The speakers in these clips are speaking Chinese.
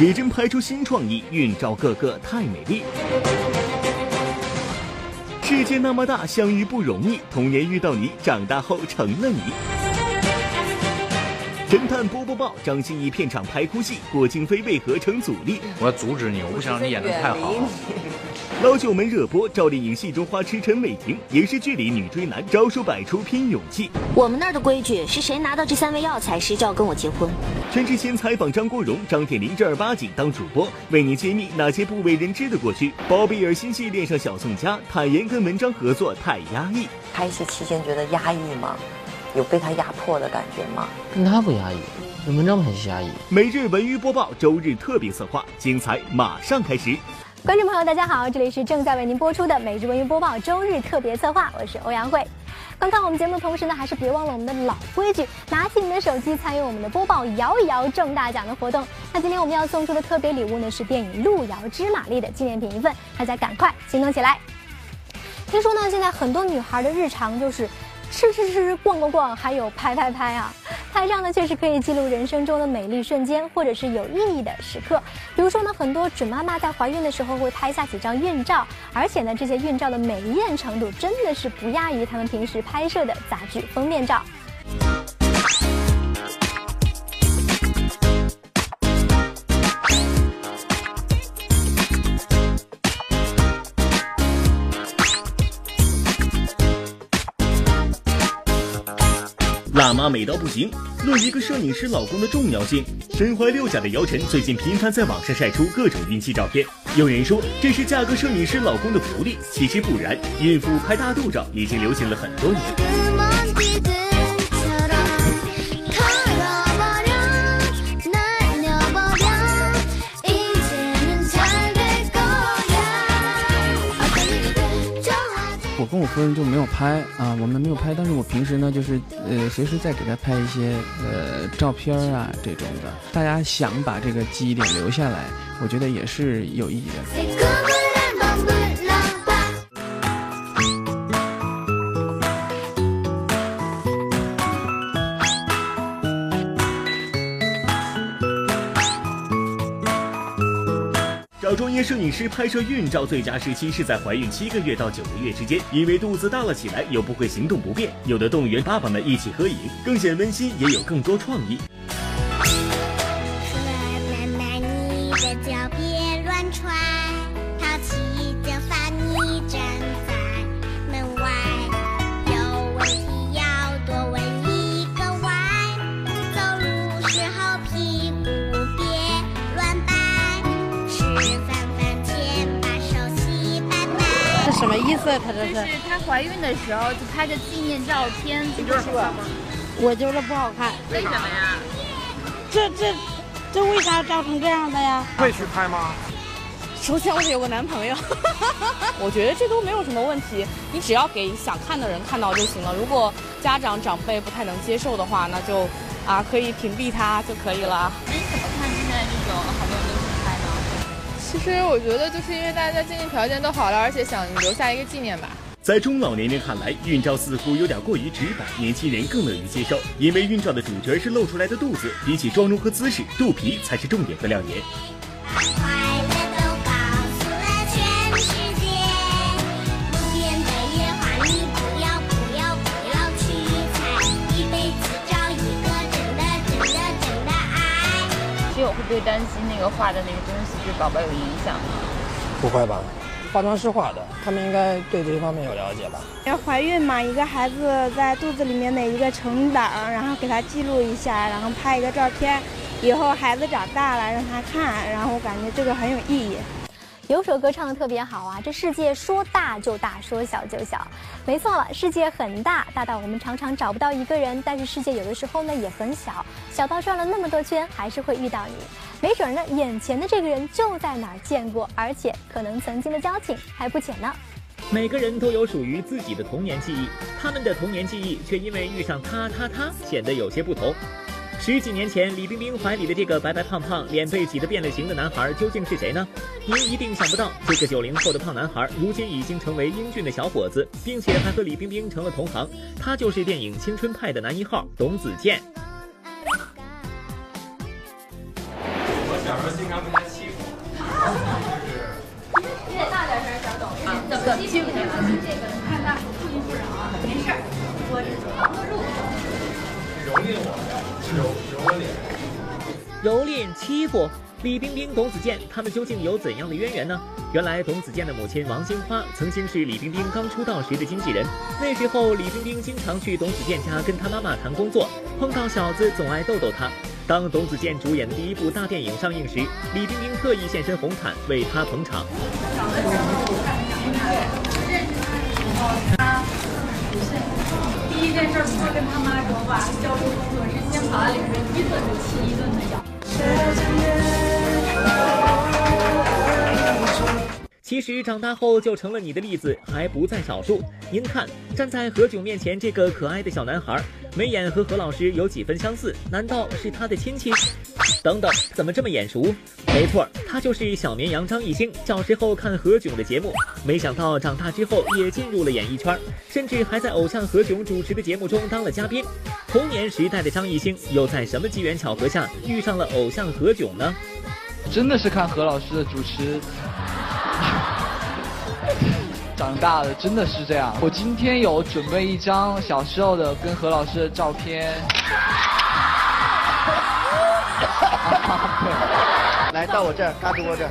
写真拍出新创意，孕照个个太美丽。世界那么大，相遇不容易。童年遇到你，长大后成了你。侦探波波报，张歆艺片场拍哭戏，郭京飞为何成阻力？我要阻止你，我不想让你演的太好。老九门热播，赵丽颖戏中花痴陈伟霆，影视剧里女追男招数百出拼勇气。我们那儿的规矩是谁拿到这三味药材，谁就要跟我结婚。全智贤采访张国荣，张铁林正儿八经当主播，为你揭秘那些不为人知的过去。包贝尔新戏恋上小宋佳，坦言跟文章合作太压抑。拍戏期间觉得压抑吗？有被他压迫的感觉吗？跟他不压抑，跟文章拍戏压抑。每日文娱播报，周日特别策划，精彩马上开始。观众朋友，大家好，这里是正在为您播出的每日文娱播报周日特别策划，我是欧阳慧。观看我们节目的同时呢，还是别忘了我们的老规矩，拿起你的手机参与我们的播报摇一摇中大奖的活动。那今天我们要送出的特别礼物呢，是电影《路遥知马力》的纪念品一份，大家赶快行动起来。听说呢，现在很多女孩的日常就是。吃吃吃，逛逛逛，还有拍拍拍啊！拍照呢，确实可以记录人生中的美丽瞬间，或者是有意义的时刻。比如说呢，很多准妈妈在怀孕的时候会拍下几张孕照，而且呢，这些孕照的美艳程度真的是不亚于她们平时拍摄的杂志封面照。大妈美到不行，论一个摄影师老公的重要性。身怀六甲的姚晨最近频繁在网上晒出各种孕期照片，有人说这是嫁个摄影师老公的福利，其实不然，孕妇拍大肚照已经流行了很多年。我跟我夫人就没有拍啊，我们没有拍，但是我平时呢，就是呃，随时在给她拍一些呃照片啊这种的。大家想把这个记忆点留下来，我觉得也是有意义的。摄影师拍摄孕照最佳时期是在怀孕七个月到九个月之间，因为肚子大了起来，又不会行动不便，有的动员爸爸们一起合影，更显温馨，也有更多创意。什么意思？他这是？就是她怀孕的时候就拍个纪念照片，你觉得好看吗？我觉得不好看。为什么呀？这这这为啥照成这样的呀？会去拍吗？首先我得有个男朋友。我觉得这都没有什么问题，你只要给想看的人看到就行了。如果家长长辈不太能接受的话，那就啊可以屏蔽他就可以了。那你怎么看现在这种好多人都？其实我觉得，就是因为大家经济条件都好了，而且想留下一个纪念吧。在中老年人看来，孕照似乎有点过于直白，年轻人更乐于接受，因为孕照的主角是露出来的肚子，比起妆容和姿势，肚皮才是重点和亮点。我会不会担心那个画的那个东西对宝宝有影响吗？不会吧，化妆师画的，他们应该对这方面有了解吧？要怀孕嘛，一个孩子在肚子里面的一个成长，然后给他记录一下，然后拍一个照片，以后孩子长大了让他看，然后我感觉这个很有意义。有首歌唱的特别好啊！这世界说大就大，说小就小。没错了，世界很大，大到我们常常找不到一个人；但是世界有的时候呢也很小，小到转了那么多圈还是会遇到你。没准呢，眼前的这个人就在哪儿见过，而且可能曾经的交情还不浅呢。每个人都有属于自己的童年记忆，他们的童年记忆却因为遇上他他他显得有些不同。十几年前，李冰冰怀里的这个白白胖胖、脸被挤得变了形的男孩究竟是谁呢？您一定想不到，这个九零后的胖男孩，如今已经成为英俊的小伙子，并且还和李冰冰成了同行。他就是电影《青春派》的男一号董子健。我小时候经常蹂躏欺负李冰冰、董子健，他们究竟有怎样的渊源呢？原来，董子健的母亲王金花曾经是李冰冰刚出道时的经纪人。那时候，李冰冰经常去董子健家跟他妈妈谈工作，碰到小子总爱逗逗他。当董子健主演的第一部大电影上映时，李冰冰特意现身红毯为他捧场。他第一件事不是跟他妈说话，交流工作是先把脸上一顿就气一顿的咬。says in 其实长大后就成了你的例子还不在少数。您看，站在何炅面前这个可爱的小男孩，眉眼和何老师有几分相似？难道是他的亲戚？等等，怎么这么眼熟？没错，他就是小绵羊张艺兴。小时候看何炅的节目，没想到长大之后也进入了演艺圈，甚至还在偶像何炅主持的节目中当了嘉宾。童年时代的张艺兴，又在什么机缘巧合下遇上了偶像何炅呢？真的是看何老师的主持。长大的真的是这样。我今天有准备一张小时候的跟何老师的照片。来到我这儿，嘎吱窝这儿。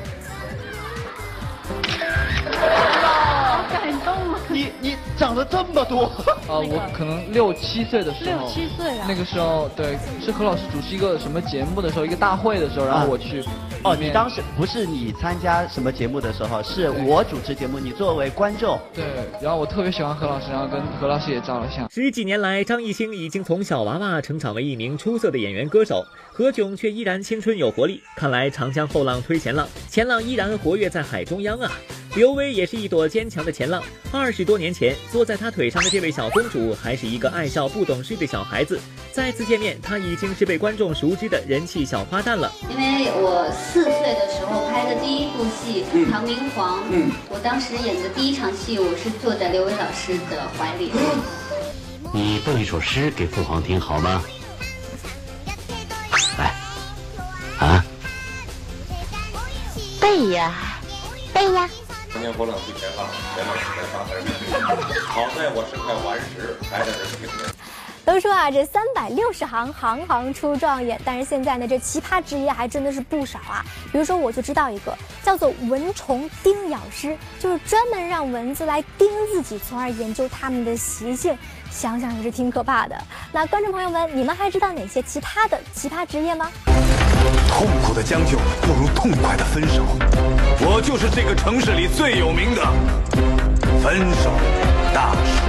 好感动啊！你你长得这么多。呃，我可能六七岁的时候。六七岁啊。那个时候，对，是何老师主持一个什么节目的时候，一个大会的时候，然后我去。哦，你当时不是你参加什么节目的时候，是我主持节目，你作为观众。对，然后我特别喜欢何老师，然后跟何老师也照了相。十几年来，张艺兴已经从小娃娃成长为一名出色的演员歌手，何炅却依然青春有活力。看来长江后浪推前浪，前浪依然活跃在海中央啊！刘薇也是一朵坚强的前浪。二十多年前，坐在她腿上的这位小公主，还是一个爱笑不懂事的小孩子。再次见面，她已经是被观众熟知的人气小花旦了。因为我四岁的时候拍的第一部戏《唐明皇》，嗯，我当时演的第一场戏，我是坐在刘伟老师的怀里。你背一首诗给父皇听好吗？来，啊，背呀，背呀。长江后浪推前浪，前浪推前浪还是没对。好在我是块顽石，还在这挺着。都说啊，这三百六十行，行行出状元。但是现在呢，这奇葩职业还真的是不少啊。比如说，我就知道一个叫做蚊虫叮咬师，就是专门让蚊子来叮自己，从而研究它们的习性。想想也是挺可怕的。那观众朋友们，你们还知道哪些其他的奇葩职业吗？痛苦的将就不如痛快的分手。我就是这个城市里最有名的分手大师。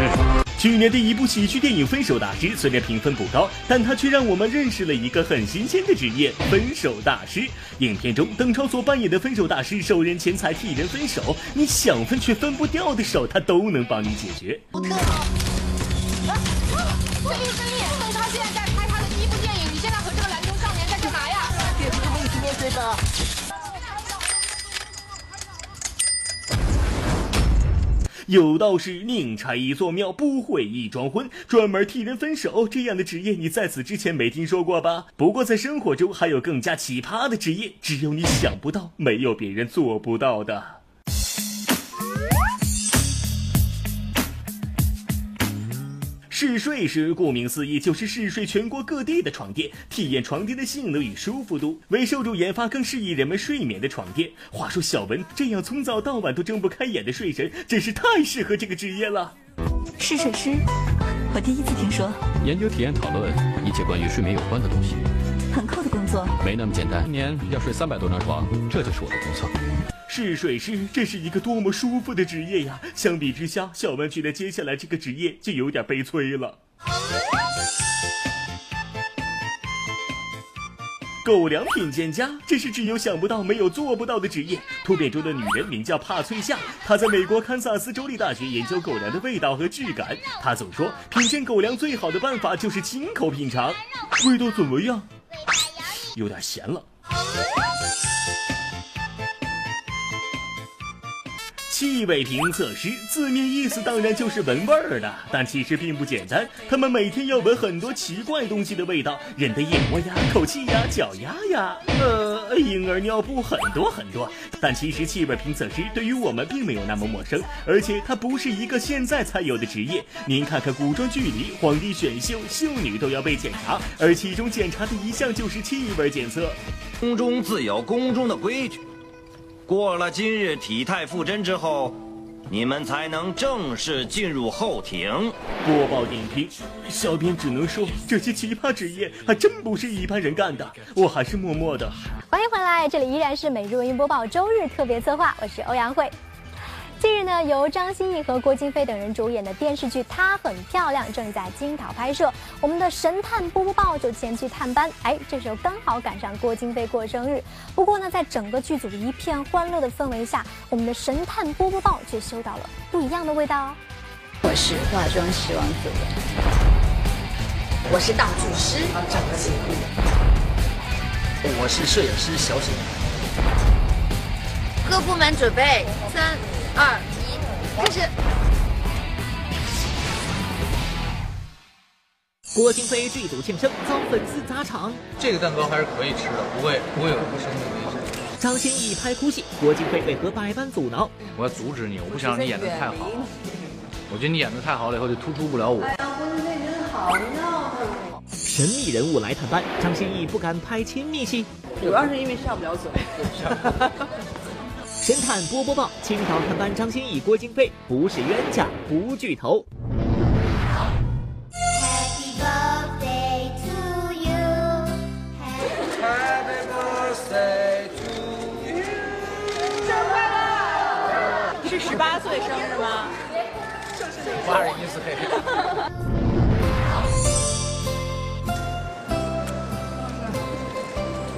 去年的一部喜剧电影《分手大师》虽然评分不高，但它却让我们认识了一个很新鲜的职业——分手大师。影片中，邓超所扮演的分手大师，受人钱财替人分手，你想分却分不掉的手，他都能帮你解决。顺利顺利！邓超现在有道是宁拆一座庙，不毁一桩婚。专门替人分手这样的职业，你在此之前没听说过吧？不过在生活中还有更加奇葩的职业，只有你想不到，没有别人做不到的。试睡师顾名思义就是试睡全国各地的床垫，体验床垫的性能与舒服度，为受众研发更适宜人们睡眠的床垫。话说小文这样从早到晚都睁不开眼的睡神，真是太适合这个职业了。试睡师，我第一次听说。研究、体验、讨论一切关于睡眠有关的东西。很酷的工作。没那么简单，一年要睡三百多张床，这就是我的工作。试水师，这是一个多么舒服的职业呀！相比之下，小文觉得接下来这个职业就有点悲催了。狗粮品鉴家，这是只有想不到没有做不到的职业。突变中的女人名叫帕翠夏，她在美国堪萨斯州立大学研究狗粮的味道和质感。她总说，品鉴狗粮最好的办法就是亲口品尝，味道怎么样？有点咸了。气味评测师，字面意思当然就是闻味儿的，但其实并不简单。他们每天要闻很多奇怪东西的味道，人的眼窝呀、口气呀、脚丫呀，呃，婴儿尿布很多很多。但其实气味评测师对于我们并没有那么陌生，而且它不是一个现在才有的职业。您看看古装剧里，皇帝选秀，秀女都要被检查，而其中检查的一项就是气味检测。宫中自有宫中的规矩。过了今日体态复真之后，你们才能正式进入后庭。播报点评，小编只能说，这些奇葩职业还真不是一般人干的。我还是默默的。欢迎回来，这里依然是每日文娱播报周日特别策划，我是欧阳慧。近日呢，由张歆艺和郭京飞等人主演的电视剧《她很漂亮》正在金岛拍摄，我们的神探波波豹就前去探班。哎，这时候刚好赶上郭京飞过生日。不过呢，在整个剧组一片欢乐的氛围下，我们的神探波波豹却嗅到了不一样的味道。我是化妆师王子文，我是道具师张歆艺，我是摄影师小沈。各部门准备，三。二一，开始。郭京飞剧组庆生遭粉丝砸场，这个蛋糕还是可以吃的，不会不会有什么生命危险。张歆艺拍哭戏，郭京飞为何百般阻挠？我要阻止你，我不想让你演的太好。我觉得你演的太好了以后就突出不了我。哎呀，郭京飞真的好闹腾。神秘人物来探班，张歆艺不敢拍亲密戏，主要是因为下不了嘴。神探波波报，青岛探班张歆艺、郭京飞不是冤家不聚头。Happy birthday to you. Happy birthday to you. 生日快乐！是十八岁生日吗？八十一岁。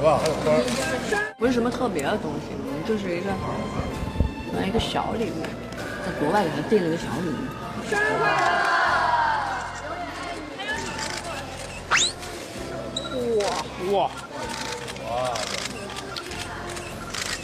哇，还有花。不是什么特别的东西。就是一个，一个小礼物，在国外给他订了个小礼物。生日快乐！哇哇哇！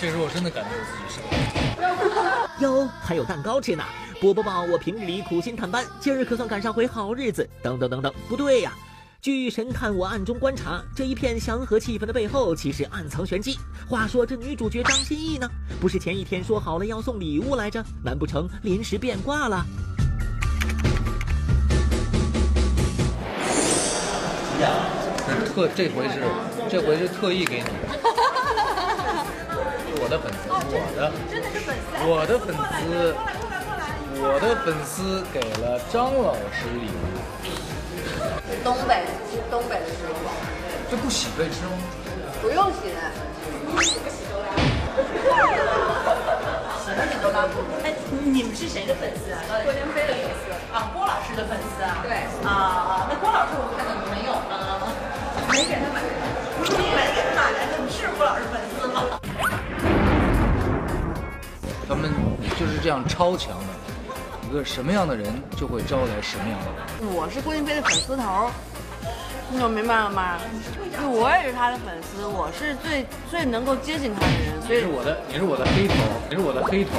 这时候我真的感觉我自己是个。哟，还有蛋糕吃呢！波波宝，我平日里苦心探班，今儿可算赶上回好日子。等等等等，不对呀！据神探我暗中观察，这一片祥和气氛的背后，其实暗藏玄机。话说这女主角张歆艺呢，不是前一天说好了要送礼物来着？难不成临时变卦了？特这回是，这回是特意给你，我的粉丝，我的，真的是粉丝，我的粉丝，我的粉丝给了张老师礼物。东北，东北的食物，这不洗可以吃吗？不用洗的，洗不洗都拉。洗不洗都拉。哎，你们是谁的粉丝啊？郭京飞的粉丝啊，郭老师的粉丝啊。对。啊，那郭老师我看到你没有啊？没给他买，你没给他买的，你是郭老师粉丝吗？他们就是这样超强的。一个什么样的人就会招来什么样的人。我是郭京飞的粉丝头，你有明白了吗？就我也是他的粉丝，我是最最能够接近他的人。所以你是我的，你是我的黑头，你是我的黑头。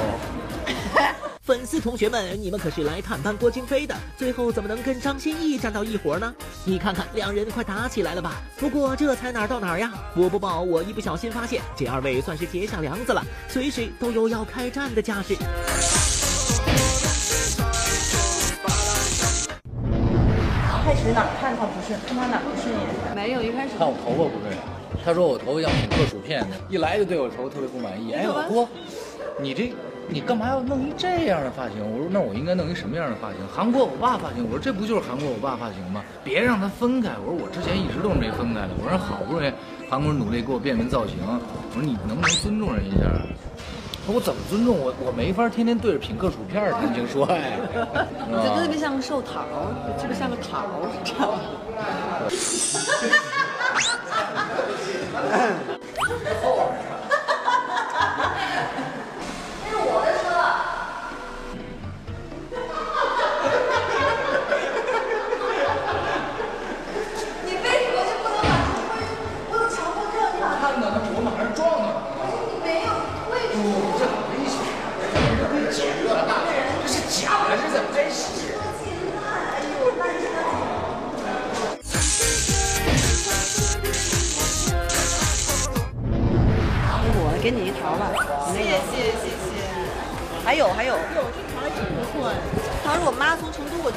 粉丝同学们，你们可是来探班郭京飞的，最后怎么能跟张歆艺站到一伙呢？你看看，两人快打起来了吧？不过这才哪儿到哪儿呀？我不报，我一不小心发现，这二位算是结下梁子了，随时都有要开战的架势。开始哪看他不顺，看他哪不顺眼？没有，一开始看我头发不顺眼，他说我头发像品客薯片的，一来就对我头发特别不满意。哎，老郭，你这你干嘛要弄一这样的发型？我说那我应该弄一什么样的发型？韩国欧巴发型。我说这不就是韩国欧巴发型吗？别让他分开。我说我之前一直都是没分开的。我说好不容易韩国人努力给我变个造型，我说你能不能尊重人一下？我怎么尊重我？我没法天天对着品客薯片谈情说爱。我觉得特别像个寿桃，特别像个桃，你知道吗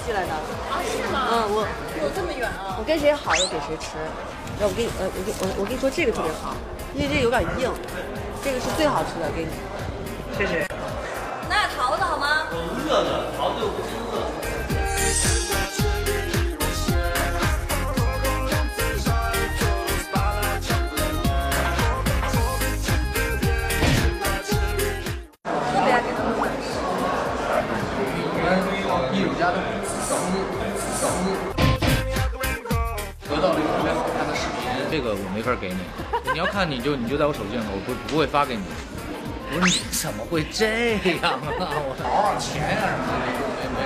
寄来的。啊，是吗？嗯，我有这么远啊？我跟谁好就给谁吃。那我给你呃，我给我我跟你说这个特别好，因为这个有点硬，这个是最好吃的，给你。谢谢。那桃子好吗？饿呢，桃子又不是饿。看你就你就在我手机上，我不不会发给你。我说你怎么会这样啊？我多少钱呀、什么的，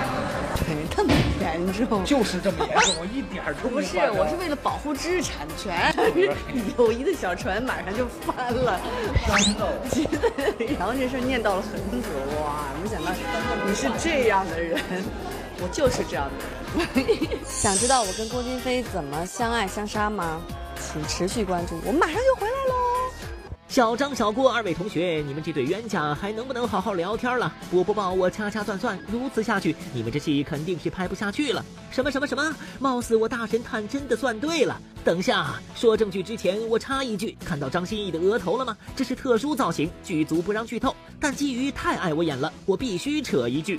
没没什么。严重，就是这么严重，我一点儿都 不是，我是为了保护知识产权，友谊的小船马上就翻了，真的。然后这事儿念叨了很久，哇，没想到你是这样的人，我就是这样的人。想知道我跟郭京飞怎么相爱相杀吗？请持续关注，我们马上就回来喽。小张、小郭二位同学，你们这对冤家还能不能好好聊天了？我播报，我掐掐算算，如此下去，你们这戏肯定是拍不下去了。什么什么什么？貌似我大神探真的算对了。等下说证据之前，我插一句，看到张歆艺的额头了吗？这是特殊造型，剧组不让剧透，但基于太爱我演了，我必须扯一句。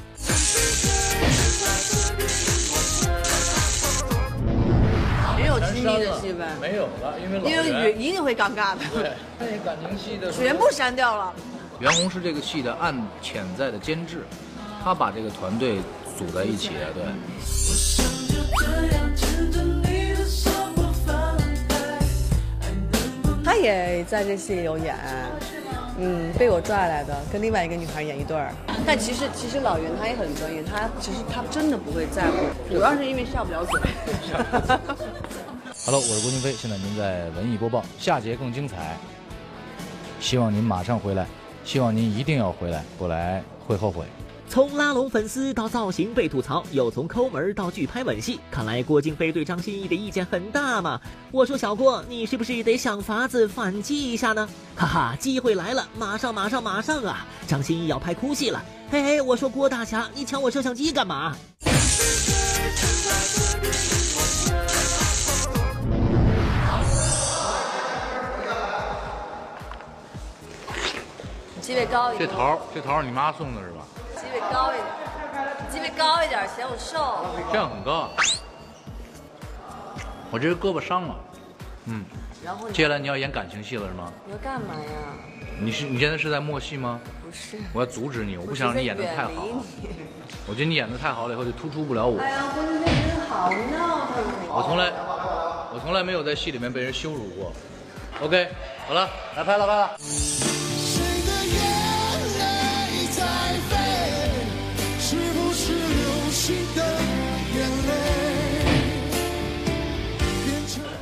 的戏呗？没有了，因为老因为袁一定会尴尬的。对，那感情戏的全部删掉了。袁弘是这个戏的暗潜在的监制，他把这个团队组在一起的，对。他也在这戏里有演，嗯，被我拽来的，跟另外一个女孩演一对儿。但其实其实老袁他也很专业，他其实他真的不会在乎，主要是因为下不了嘴。Hello，我是郭京飞，现在您在文艺播报，下节更精彩，希望您马上回来，希望您一定要回来，不来会后悔。从拉拢粉丝到造型被吐槽，又从抠门到拒拍吻戏，看来郭京飞对张歆艺的意见很大嘛。我说小郭，你是不是得想法子反击一下呢？哈哈，机会来了，马上马上马上啊！张歆艺要拍哭戏了。嘿嘿，我说郭大侠，你抢我摄像机干嘛？机位高一点，这桃儿，这桃儿你妈送的是吧？机位高一点，机位高一点，嫌我瘦。这样很高啊。我这胳膊伤了，嗯。然后接下来你要演感情戏了是吗？你要干嘛呀？你是你现在是在默戏吗？不是，我要阻止你，我不想让你演的太好。我觉得你演的太好了以后就突出不了我。哎呀，郭京飞真好闹腾啊！我从来，我从来没有在戏里面被人羞辱过。OK，好了，来拍了拍了。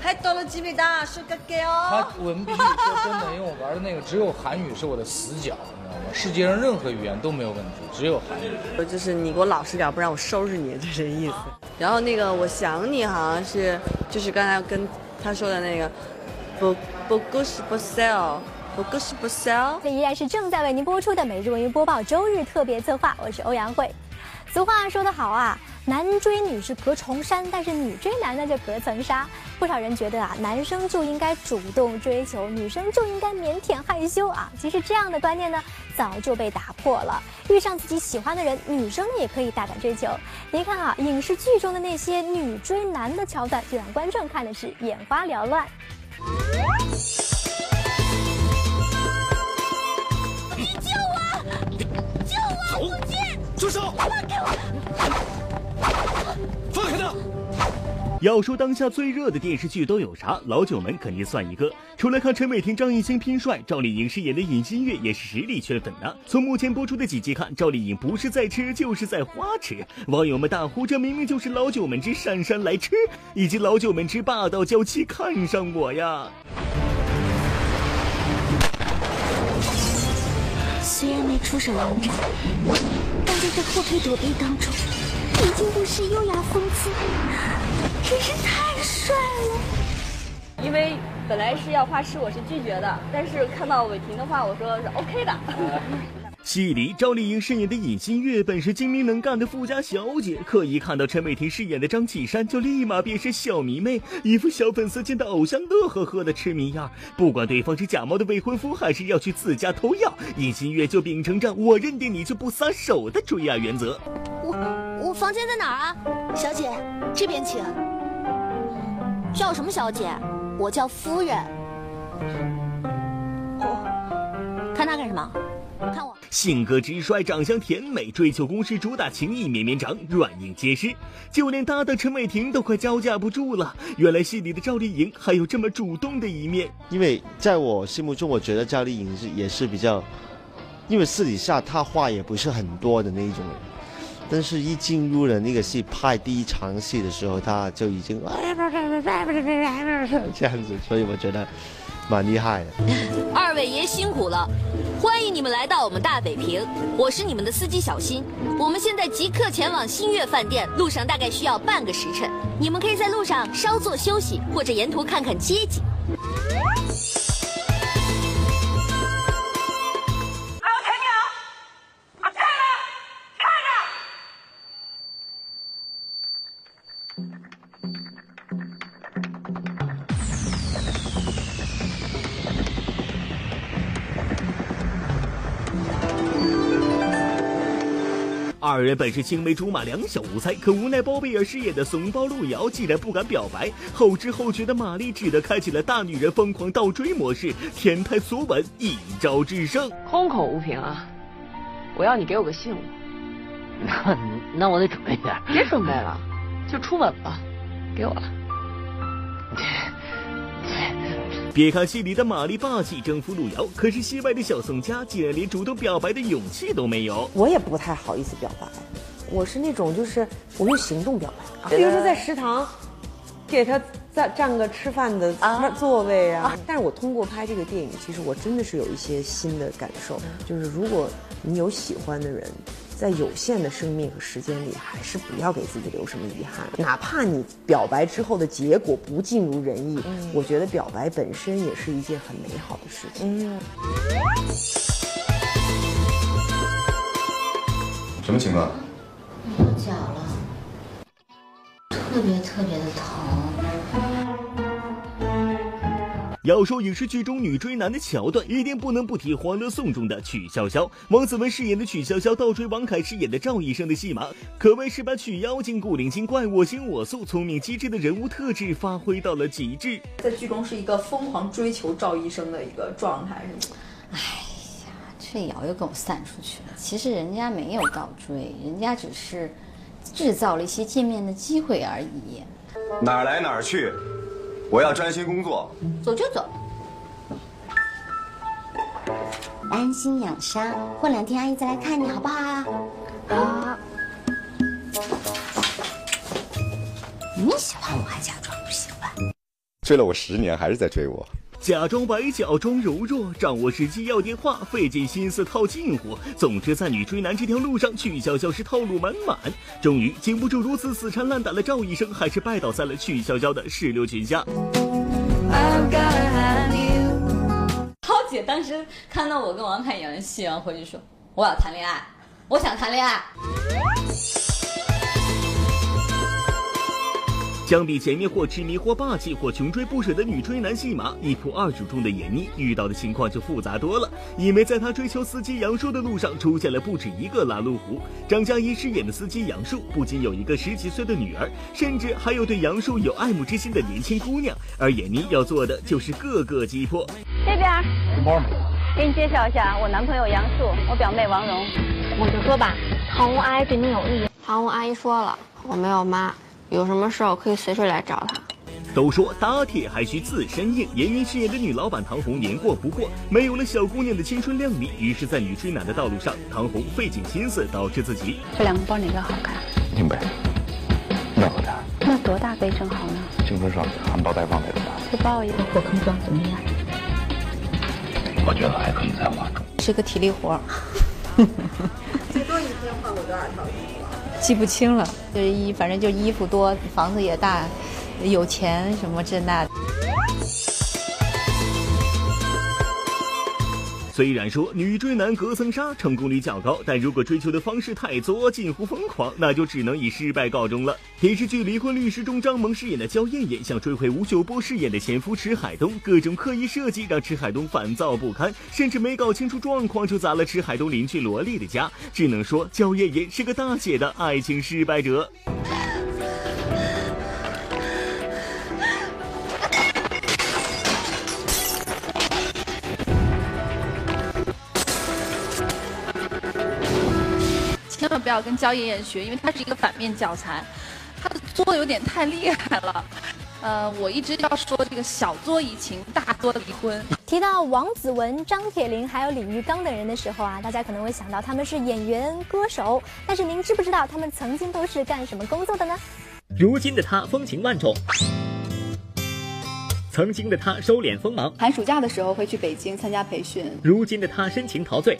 还多了几米大，是个给他哦。我们必须说真的，因为我玩的那个只有韩语是我的死角，你知道吗？世界上任何语言都没有问题，只有韩语。就是你给我老实点，不然我收拾你，就这是意思。然后那个我想你好像是，就是刚才跟他说的那个，不不故事不 sell，不故事不 sell。这依然是正在为您播出的每日文娱播报周日特别策划，我是欧阳慧。俗话说得好啊，男追女是隔重山，但是女追男那就隔层纱。不少人觉得啊，男生就应该主动追求，女生就应该腼腆害羞啊。其实这样的观念呢，早就被打破了。遇上自己喜欢的人，女生也可以大胆追求。您看啊，影视剧中的那些女追男的桥段，就让观众看的是眼花缭乱。救我！救我！不见！住手！放开我！要说当下最热的电视剧都有啥，老九门肯定算一个。除了看陈伟霆、张艺兴拼帅，赵丽颖饰演的尹新月也是实力圈粉呐。从目前播出的几集看，赵丽颖不是在吃就是在花痴。网友们大呼这明明就是老九门之姗姗来迟，以及老九门之霸道娇妻看上我呀！虽然没出手扬长，但在这后退躲避当中，已经不是优雅风姿，真是太帅了。因为本来是要画师，我是拒绝的，但是看到伟霆的话，我说是 OK 的。戏里赵丽颖饰演的尹新月本是精明能干的富家小姐，可一看到陈伟霆饰演的张启山，就立马变身小迷妹，一副小粉丝见到偶像乐呵呵的痴迷样。不管对方是假冒的未婚夫，还是要去自家偷药，尹新月就秉承着我认定你就不撒手的追爱原则。我房间在哪儿啊？小姐，这边请。叫什么小姐？我叫夫人。哦，看他干什么？看我。性格直率，长相甜美，追求公式主打情意绵绵长，软硬皆施，就连搭档陈伟霆都快招架不住了。原来戏里的赵丽颖还有这么主动的一面。因为在我心目中，我觉得赵丽颖是也是比较，因为私底下她话也不是很多的那一种人，但是一进入了那个戏拍第一场戏的时候，他就已经这样子，所以我觉得蛮厉害的。二位爷辛苦了，欢迎你们来到我们大北平，我是你们的司机小新。我们现在即刻前往新月饭店，路上大概需要半个时辰，你们可以在路上稍作休息，或者沿途看看街景。二人本是青梅竹马，两小无猜，可无奈包贝尔饰演的怂包路遥竟然不敢表白，后知后觉的玛丽只得开启了大女人疯狂倒追模式，天台索吻，一招制胜。空口无凭啊！我要你给我个信物。那 那我得准备点。别准备了，就初吻吧，给我了。别看戏里的玛丽霸气征服路遥，可是戏外的小宋佳竟然连主动表白的勇气都没有。我也不太好意思表白，我是那种就是我用行动表白，比如说在食堂，给他占占个吃饭的座位啊。但是我通过拍这个电影，其实我真的是有一些新的感受，就是如果你有喜欢的人。在有限的生命和时间里，还是不要给自己留什么遗憾。哪怕你表白之后的结果不尽如人意，我觉得表白本身也是一件很美好的事情。嗯。什么情况？我脚了，特别特别的疼。要说影视剧中女追男的桥段，一定不能不提《欢乐颂》中的曲筱绡。王子文饰演的曲筱绡倒追王凯饰演的赵医生的戏码，可谓是把曲妖精、古灵精怪、我行我素、聪明机智的人物特质发挥到了极致。在剧中是一个疯狂追求赵医生的一个状态，是吗？哎呀，这瑶又跟我散出去了。其实人家没有倒追，人家只是制造了一些见面的机会而已。哪儿来哪儿去。我要专心工作，走就走。安心养伤，过两天阿姨再来看你，好不好？好。明明喜欢我还假装不喜欢，追了我十年还是在追我。假装白，假装柔弱，掌握时机要电话，费尽心思套近乎。总之，在女追男这条路上，曲筱绡是套路满满。终于，经不住如此死缠烂打的赵医生，还是拜倒在了曲筱绡的石榴裙下。涛姐当时看到我跟王凯演的戏，然后回去说：“我要谈恋爱，我想谈恋爱。”相比前面或痴迷或霸气或穷追不舍的女追男戏码，一仆二主中的闫妮遇到的情况就复杂多了。因为在她追求司机杨树的路上，出现了不止一个拦路虎。张嘉译饰演的司机杨树，不仅有一个十几岁的女儿，甚至还有对杨树有爱慕之心的年轻姑娘。而闫妮要做的就是各个击破。这边，给你介绍一下，我男朋友杨树，我表妹王蓉。我就说吧，唐红阿姨对你有意。唐红阿姨说了，我没有妈。有什么事我可以随时来找他。都说打铁还需自身硬，严云饰演的女老板唐红年过不惑，没有了小姑娘的青春靓丽，于是，在女追男的道路上，唐红费尽心思导致自己。这两个包哪个好看？硬杯。那好看？那多大杯正好呢？青春少女含苞待放那种大。这包也火坑装怎么样？我觉得还可以再化妆。是个体力活。最多一天换过多少套衣服？记不清了，就是衣，反正就衣服多，房子也大，有钱什么这那。虽然说女追男隔层纱成功率较高，但如果追求的方式太作，近乎疯狂，那就只能以失败告终了。电视剧《离婚律师》中，张萌饰演的焦艳艳想追回吴秀波饰演的前夫池海东，各种刻意设计让池海东烦躁不堪，甚至没搞清楚状况就砸了池海东邻居萝莉的家。只能说焦艳艳是个大写的爱情失败者。要跟焦艳艳学，因为她是一个反面教材，她的作有点太厉害了。呃，我一直要说这个小作怡情，大作离婚。提到王子文、张铁林还有李玉刚等人的时候啊，大家可能会想到他们是演员、歌手，但是您知不知道他们曾经都是干什么工作的呢？如今的他风情万种，曾经的他收敛锋芒，寒暑假的时候会去北京参加培训。如今的他深情陶醉，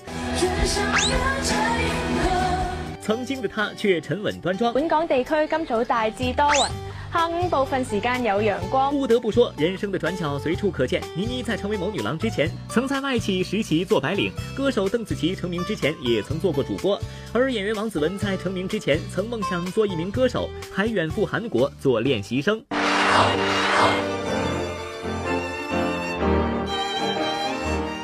曾经的他却沉稳端庄。本港地区今早大致多雲，下午部分时间有阳光。不得不说，人生的转角随处可见。倪妮在成为某女郎之前，曾在外企实习做白领；歌手邓紫棋成名之前，也曾做过主播；而演员王子文在成名之前，曾梦想做一名歌手，还远赴韩国做练习生。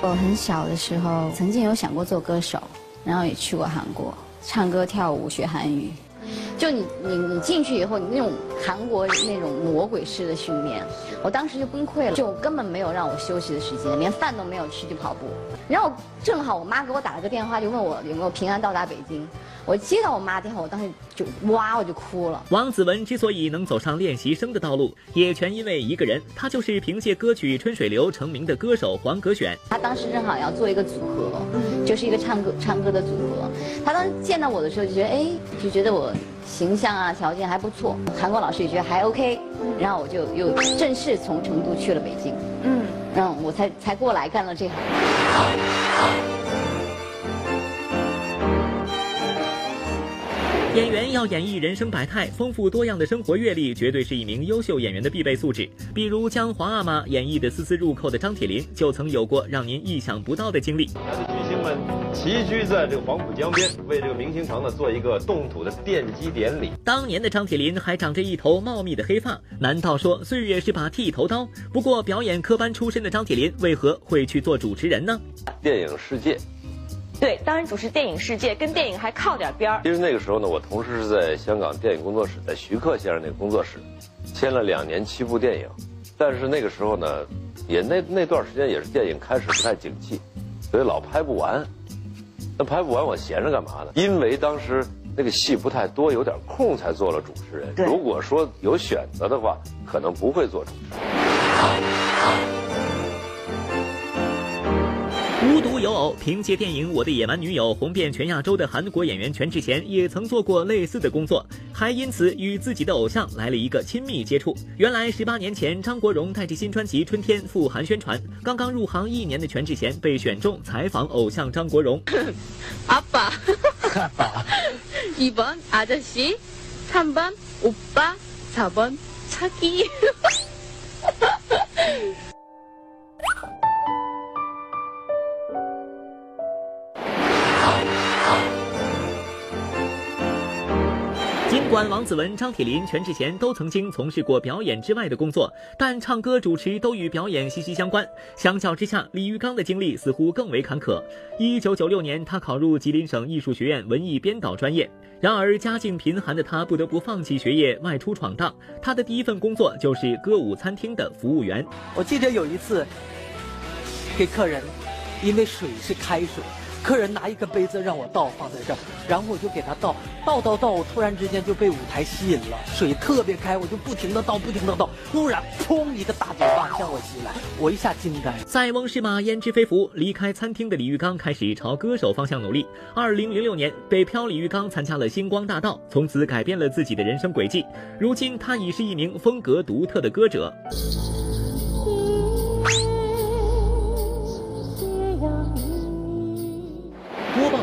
我很小的时候，曾经有想过做歌手，然后也去過韓國，唱歌、跳舞、学韩语。就你你你进去以后，你那种韩国那种魔鬼式的训练，我当时就崩溃了，就根本没有让我休息的时间，连饭都没有吃就跑步。然后正好我妈给我打了个电话，就问我有没有平安到达北京。我接到我妈电话，我当时就哇我就哭了。王子文之所以能走上练习生的道路，也全因为一个人，他就是凭借歌曲《春水流》成名的歌手黄格选。他当时正好要做一个组合，就是一个唱歌唱歌的组合。他当时见到我的时候就觉得，哎，就觉得我形象啊条件还不错，韩国老师也觉得还 OK，然后我就又正式从成都去了北京，嗯，然后我才才过来干了这行。演员要演绎人生百态，丰富多样的生活阅历，绝对是一名优秀演员的必备素质。比如将皇阿玛演绎的丝丝入扣的张铁林，就曾有过让您意想不到的經歷。巨星们齐聚在这个黄浦江边，为这个明星城呢做一个动土的奠基典礼。当年的张铁林还长着一头茂密的黑发，难道说岁月是把剃头刀？不过表演科班出身的张铁林，为何会去做主持人呢？电影世界。對，當然主持电影世界跟电影还靠点边儿。其实那个时候呢，我同时是在香港电影工作室，在徐克先生那个工作室，签了两年七部电影。但是那个时候呢，也那那段时间也是电影开始不太景气，所以老拍不完。那拍不完，我闲着干嘛呢？因为当时那个戏不太多，有点空，才做了主持人。如果说有选择的话，可能不会做主持人。无独有偶，凭借电影《我的野蛮女友》红遍全亚洲的韩国演员全智贤也曾做过类似的工作，还因此与自己的偶像来了一个亲密接触。原来十八年前，张国荣带着新专辑《春天》赴韩宣传，刚刚入行一年的全智贤被选中采访偶像张国荣。阿爸，阿爸，二번아저씨삼번오빠사번차기。 管王子文、张铁林、全智贤都曾经从事过表演之外的工作，但唱歌、主持都与表演息息相关。相较之下，李玉刚的经历似乎更为坎坷。一九九六年，他考入吉林省艺术学院文艺编导专业，然而家境贫寒的他不得不放弃学业，外出闯荡。他的第一份工作就是歌舞餐厅的服务员。我记得有一次，给客人，因为水是开水。客人拿一个杯子让我倒，放在这儿，然后我就给他倒，倒倒倒，我突然之间就被舞台吸引了，水特别开，我就不停地倒，不停地倒，突然砰一个大嘴巴向我袭来，我一下惊呆。塞翁失马焉知非福，离开餐厅的李玉刚开始朝歌手方向努力。二零零六年，北漂李玉刚参加了星光大道，从此改变了自己的人生轨迹。如今，他已是一名风格独特的歌者。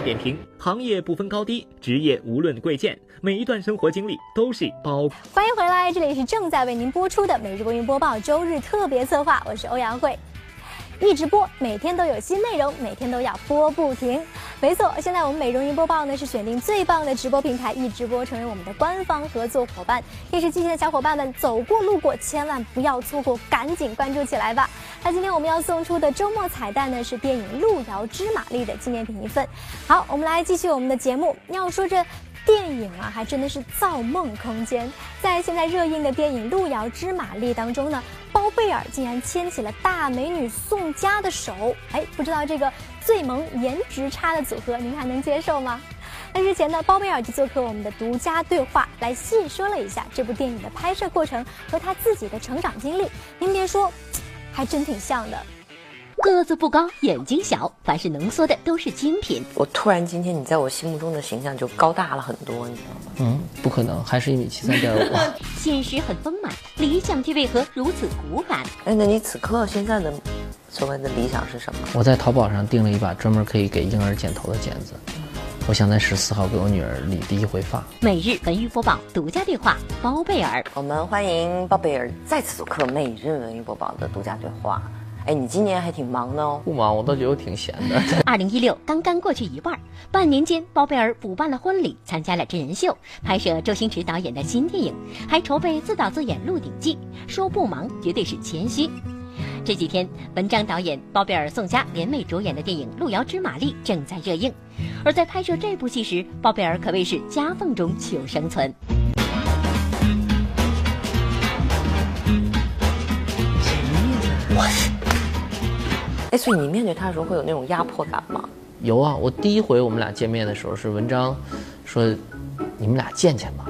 点评：行业不分高低，职业无论贵贱，每一段生活经历都是包。欢迎回来，这里是正在为您播出的每日播音播报周日特别策划，我是欧阳慧。一直播，每天都有新内容，每天都要播不停。没错，现在我们美容云播报呢是选定最棒的直播平台一直播成为我们的官方合作伙伴。电视机前的小伙伴们，走过路过千万不要错过，赶紧关注起来吧。那今天我们要送出的周末彩蛋呢是电影《路遥知马力》的纪念品一份。好，我们来继续我们的节目。要说这。电影啊，还真的是造梦空间。在现在热映的电影《路遥知马力》当中呢，包贝尔竟然牵起了大美女宋佳的手。哎，不知道这个最萌颜值差的组合，您还能接受吗？那日前呢，包贝尔就做客我们的独家对话，来细说了一下这部电影的拍摄过程和他自己的成长经历。您别说，还真挺像的。个子不高，眼睛小，凡是浓缩的都是精品。我突然今天你在我心目中的形象就高大了很多，你知道吗？嗯，不可能，还是一米七三点五。现实很丰满，理想却为何如此骨感？哎，那你此刻现在的所谓的理想是什么？我在淘宝上订了一把专门可以给婴儿剪头的剪子，我想在十四号给我女儿理第一回发。每日文娱播报独家对话，包贝尔。我们欢迎包贝尔再次做客每日文娱播报的独家对话。哎，你今年还挺忙的哦。不忙，我倒觉得我挺闲的。二零一六刚刚过去一半，半年间，包贝尔补办了婚礼，参加了真人秀，拍摄周星驰导演的新电影，还筹备自导自演《鹿鼎记》。说不忙，绝对是谦虚。这几天，文章导演、包贝尔、宋佳联袂主演的电影《路遥知马力》正在热映，而在拍摄这部戏时，包贝尔可谓是夹缝中求生存。哎，所以你面对他的时候会有那种压迫感吗？有啊，我第一回我们俩见面的时候是文章说，你们俩见见吧，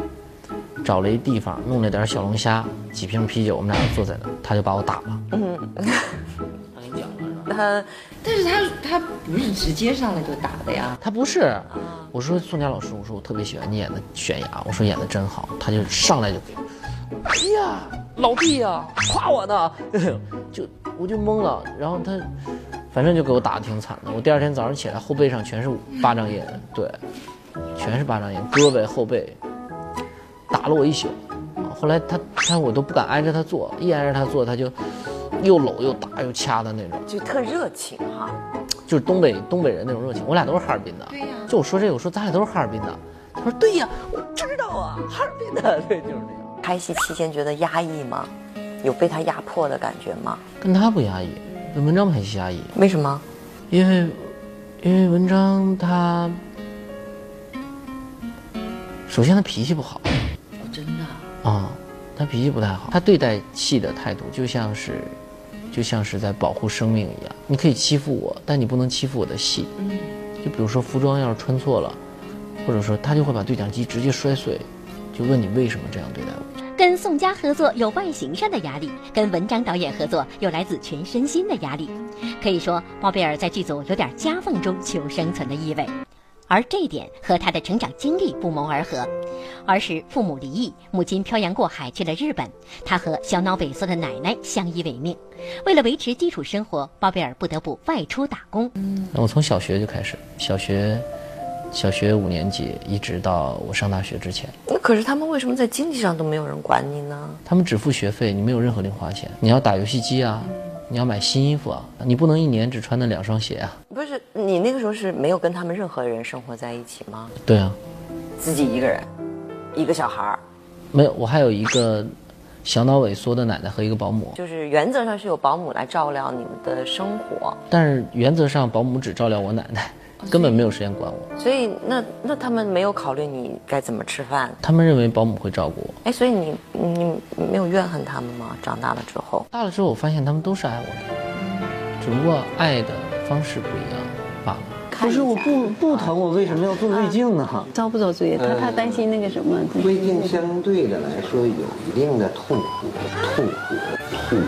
找了一地方弄了点小龙虾，几瓶啤酒，我们俩坐在那，他就把我打了。嗯，他跟你讲了，他，但是他他不是直接上来就打的呀，他不是。我说宋佳老师，我说我特别喜欢你演的悬崖，我说演的真好，他就上来就给，哎呀，老弟呀，夸我呢，就。我就懵了，然后他，反正就给我打的挺惨的。我第二天早上起来，后背上全是巴掌印，对，全是巴掌印，胳膊后背，打了我一宿。后来他他我都不敢挨着他坐，一挨着他坐，他就又搂又打又掐的那种，就特热情哈。就是东北东北人那种热情。我俩都是哈尔滨的，对呀。就我说这个，我说咱俩都是哈尔滨的。他说对呀，我知道啊，哈尔滨的，对，就是那样。拍戏期间觉得压抑吗？有被他压迫的感觉吗？跟他不压抑，跟文章很压抑。为什么？因为，因为文章他，首先他脾气不好。真的？啊，他脾气不太好。他对待戏的态度就像是，就像是在保护生命一样。你可以欺负我，但你不能欺负我的戏。嗯。就比如说服装要是穿错了，或者说他就会把对讲机直接摔碎，就问你为什么这样对待我。跟宋佳合作有外形上的压力，跟文章导演合作有来自全身心的压力。可以说，包贝尔在剧组有点夹缝中求生存的意味，而这一点和他的成长经历不谋而合。儿时父母离异，母亲漂洋过海去了日本，他和小脑萎缩的奶奶相依为命。为了维持基础生活，包贝尔不得不外出打工。我从小学就开始，小学。小学五年级一直到我上大学之前，那可是他们为什么在经济上都没有人管你呢？他们只付学费，你没有任何零花钱。你要打游戏机啊，你要买新衣服啊，你不能一年只穿那两双鞋啊。不是，你那个时候是没有跟他们任何人生活在一起吗？对啊，自己一个人，一个小孩儿，没有，我还有一个小脑萎缩的奶奶和一个保姆。就是原则上是有保姆来照料你们的生活，但是原则上保姆只照料我奶奶。根本没有时间管我，所以那那他们没有考虑你该怎么吃饭。他们认为保姆会照顾我。哎，所以你你没有怨恨他们吗？长大了之后，大了之后我发现他们都是爱我的，只不过爱的方式不一样罢了。不是我不不疼，我为什么要做胃镜呢？遭不遭罪？他他担心那个什么？胃镜相对的来说有一定的痛苦，痛苦，痛苦。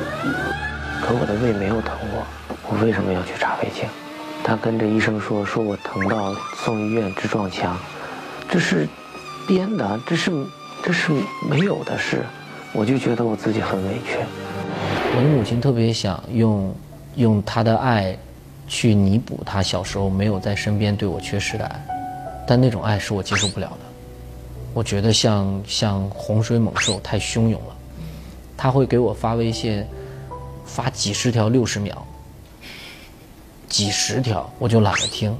可我的胃没有疼过，我为什么要去查胃镜？他跟着医生说：“说我疼到送医院直撞墙，这是编的，这是这是没有的事。”我就觉得我自己很委屈。我的母亲特别想用用她的爱去弥补她小时候没有在身边对我缺失的爱，但那种爱是我接受不了的。我觉得像像洪水猛兽太汹涌了，他会给我发微信，发几十条六十秒。几十条，我就懒得听。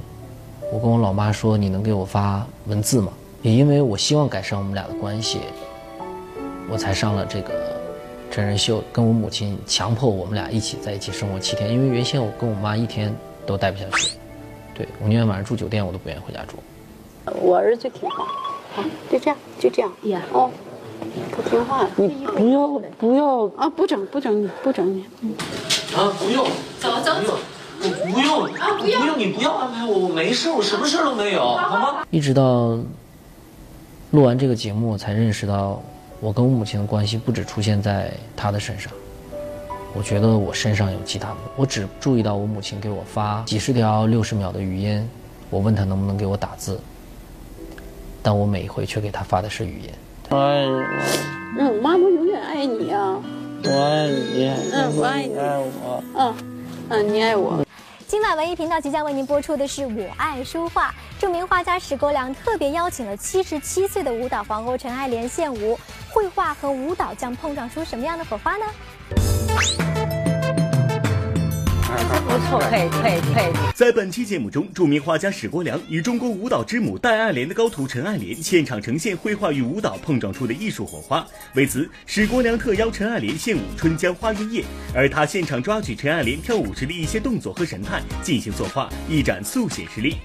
我跟我老妈说：“你能给我发文字吗？”也因为我希望改善我们俩的关系，我才上了这个真人秀，跟我母亲强迫我们俩一起在一起生活七天。因为原先我跟我妈一天都待不下去，对我宁愿晚上住酒店，我都不愿意回家住。我儿子听话，好，就这样，就这样，呀，哦，他听话，你不要不要啊，不整不整你不整你，嗯，啊，不用，走走走。不用啊！不用你不要安排我，我没事，我什么事都没有，好吗？一直到录完这个节目，我才认识到，我跟我母亲的关系不只出现在她的身上。我觉得我身上有其他的，我只注意到我母亲给我发几十条六十秒的语音，我问她能不能给我打字，但我每一回却给她发的是语音。我爱你，嗯，妈妈永远爱你啊！我爱你，嗯，我爱你，爱我，嗯，嗯，你爱我。今晚文艺频道即将为您播出的是《我爱书画》，著名画家史国良特别邀请了七十七岁的舞蹈皇后陈爱莲献舞，绘画和舞蹈将碰撞出什么样的火花呢？不错，配配配。在本期节目中，著名画家史国良与中国舞蹈之母戴爱莲的高徒陈爱莲现场呈现绘画与舞蹈碰撞出的艺术火花。为此，史国良特邀陈爱莲献舞《春江花月夜》，而他现场抓取陈爱莲跳舞时的一些动作和神态进行作画，一展速写实力。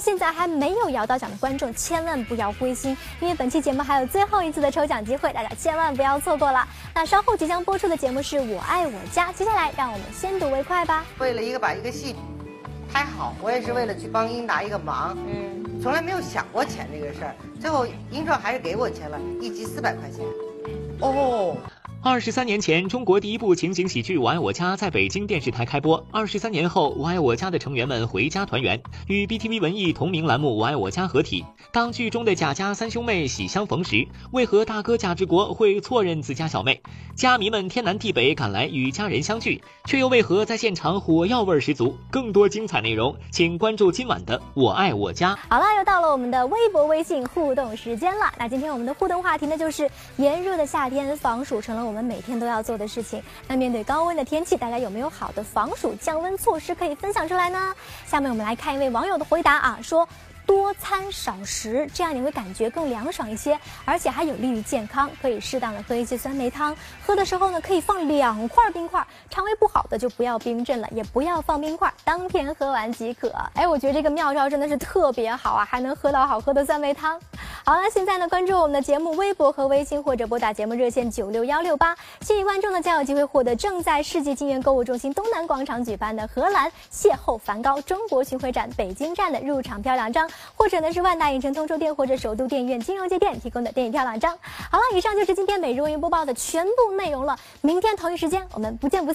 现在还没有摇到奖的观众，千万不要灰心，因为本期节目还有最后一次的抽奖机会，大家千万不要错过了。那稍后即将播出的节目是我爱我家，接下来让我们先睹为快吧。为了一个把一个戏拍好，我也是为了去帮英达一个忙，嗯，从来没有想过钱这个事儿，最后英少还是给我钱了，一集四百块钱。哦。二十三年前，中国第一部情景喜剧《我爱我家》在北京电视台开播。二十三年后，《我爱我家》的成员们回家团圆，与 BTV 文艺同名栏目《我爱我家》合体。当剧中的贾家三兄妹喜相逢时，为何大哥贾志国会错认自家小妹？家迷们天南地北赶来与家人相聚，却又为何在现场火药味十足？更多精彩内容，请关注今晚的《我爱我家》。好了，又到了我们的微博、微信互动时间了。那今天我们的互动话题呢，就是炎热的夏天，防暑成了我们每天都要做的事情。那面对高温的天气，大家有没有好的防暑降温措施可以分享出来呢？下面我们来看一位网友的回答啊，说。多餐少食，这样你会感觉更凉爽一些，而且还有利于健康。可以适当的喝一些酸梅汤，喝的时候呢，可以放两块冰块。肠胃不好的就不要冰镇了，也不要放冰块，当天喝完即可。哎，我觉得这个妙招真的是特别好啊，还能喝到好喝的酸梅汤。好了，现在呢，关注我们的节目微博和微信，或者拨打节目热线九六幺六八，幸运观众呢将有机会获得正在世纪金源购物中心东南广场举办的荷兰邂逅梵高中国巡回展北京站的入场票两张。或者呢是万达影城通州店或者首都电影院金融街店提供的电影票两张。好了，以上就是今天每日文娱播报的全部内容了。明天同一时间我们不见不。